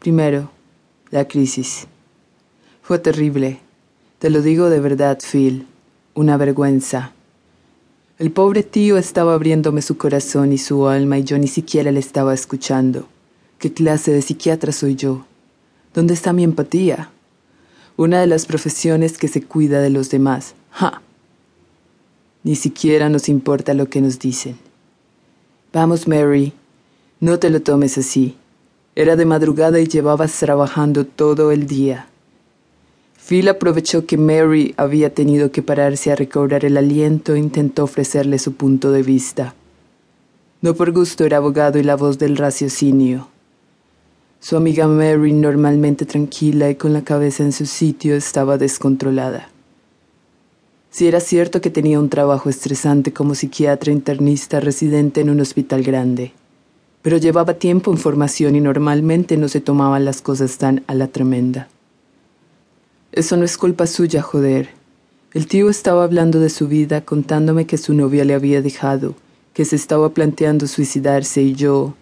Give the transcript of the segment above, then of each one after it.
Primero, la crisis. Fue terrible. Te lo digo de verdad, Phil. Una vergüenza. El pobre tío estaba abriéndome su corazón y su alma y yo ni siquiera le estaba escuchando. ¿Qué clase de psiquiatra soy yo? ¿Dónde está mi empatía? Una de las profesiones que se cuida de los demás. ¡Ja! Ni siquiera nos importa lo que nos dicen. Vamos, Mary, no te lo tomes así. Era de madrugada y llevabas trabajando todo el día. Phil aprovechó que Mary había tenido que pararse a recobrar el aliento e intentó ofrecerle su punto de vista. No por gusto era abogado y la voz del raciocinio. Su amiga Mary, normalmente tranquila y con la cabeza en su sitio, estaba descontrolada. Si era cierto que tenía un trabajo estresante como psiquiatra internista residente en un hospital grande, pero llevaba tiempo en formación y normalmente no se tomaban las cosas tan a la tremenda. Eso no es culpa suya, joder. El tío estaba hablando de su vida, contándome que su novia le había dejado, que se estaba planteando suicidarse y yo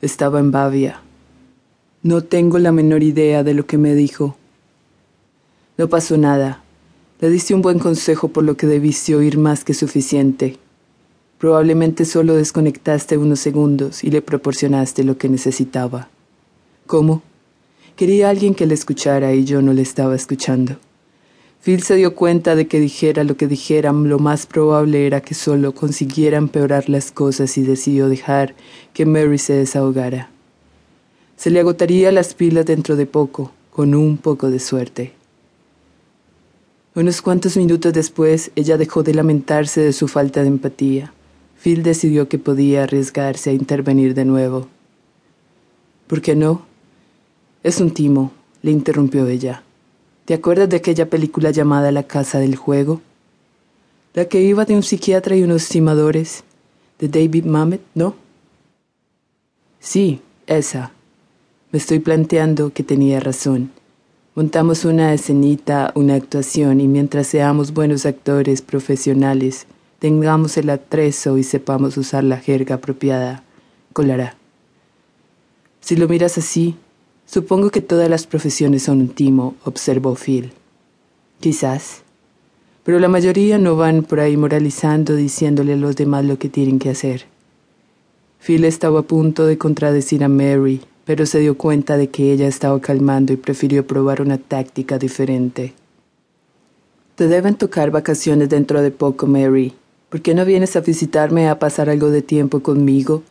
estaba en Bavia. No tengo la menor idea de lo que me dijo. No pasó nada. Le diste un buen consejo por lo que debiste oír más que suficiente. Probablemente solo desconectaste unos segundos y le proporcionaste lo que necesitaba. ¿Cómo? Quería alguien que le escuchara y yo no le estaba escuchando. Phil se dio cuenta de que dijera lo que dijera, lo más probable era que solo consiguiera empeorar las cosas y decidió dejar que Mary se desahogara. Se le agotaría las pilas dentro de poco, con un poco de suerte. Unos cuantos minutos después, ella dejó de lamentarse de su falta de empatía. Phil decidió que podía arriesgarse a intervenir de nuevo. ¿Por qué no? Es un timo, le interrumpió ella. ¿Te acuerdas de aquella película llamada La Casa del Juego? La que iba de un psiquiatra y unos timadores, de David Mamet, ¿no? Sí, esa. Me estoy planteando que tenía razón. Montamos una escenita, una actuación, y mientras seamos buenos actores profesionales, tengamos el atrezo y sepamos usar la jerga apropiada, colará. Si lo miras así, supongo que todas las profesiones son un timo, observó Phil. Quizás. Pero la mayoría no van por ahí moralizando diciéndole a los demás lo que tienen que hacer. Phil estaba a punto de contradecir a Mary, pero se dio cuenta de que ella estaba calmando y prefirió probar una táctica diferente. Te deben tocar vacaciones dentro de poco, Mary. ¿Por qué no vienes a visitarme a pasar algo de tiempo conmigo?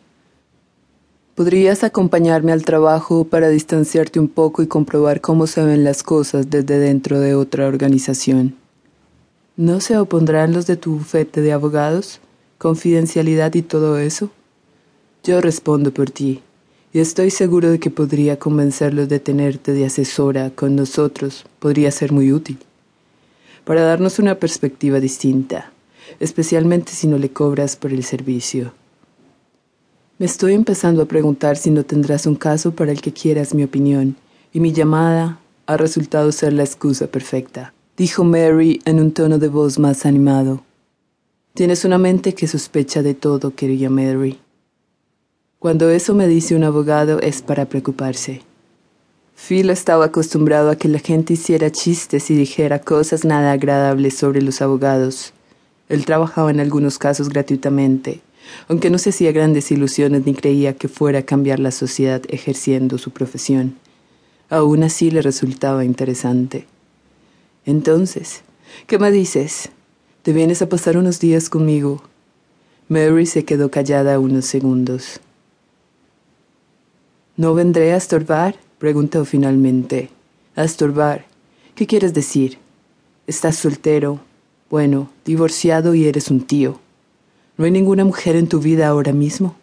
¿Podrías acompañarme al trabajo para distanciarte un poco y comprobar cómo se ven las cosas desde dentro de otra organización? ¿No se opondrán los de tu bufete de abogados? ¿Confidencialidad y todo eso? Yo respondo por ti y estoy seguro de que podría convencerlos de tenerte de asesora con nosotros. Podría ser muy útil. Para darnos una perspectiva distinta, especialmente si no le cobras por el servicio. Me estoy empezando a preguntar si no tendrás un caso para el que quieras mi opinión, y mi llamada ha resultado ser la excusa perfecta, dijo Mary en un tono de voz más animado. Tienes una mente que sospecha de todo, querida Mary. Cuando eso me dice un abogado es para preocuparse. Phil estaba acostumbrado a que la gente hiciera chistes y dijera cosas nada agradables sobre los abogados. Él trabajaba en algunos casos gratuitamente, aunque no se hacía grandes ilusiones ni creía que fuera a cambiar la sociedad ejerciendo su profesión. Aún así le resultaba interesante. Entonces, ¿qué me dices? ¿Te vienes a pasar unos días conmigo? Mary se quedó callada unos segundos. ¿No vendré a estorbar? preguntó finalmente. ¿A estorbar? ¿Qué quieres decir? Estás soltero, bueno, divorciado y eres un tío. ¿No hay ninguna mujer en tu vida ahora mismo?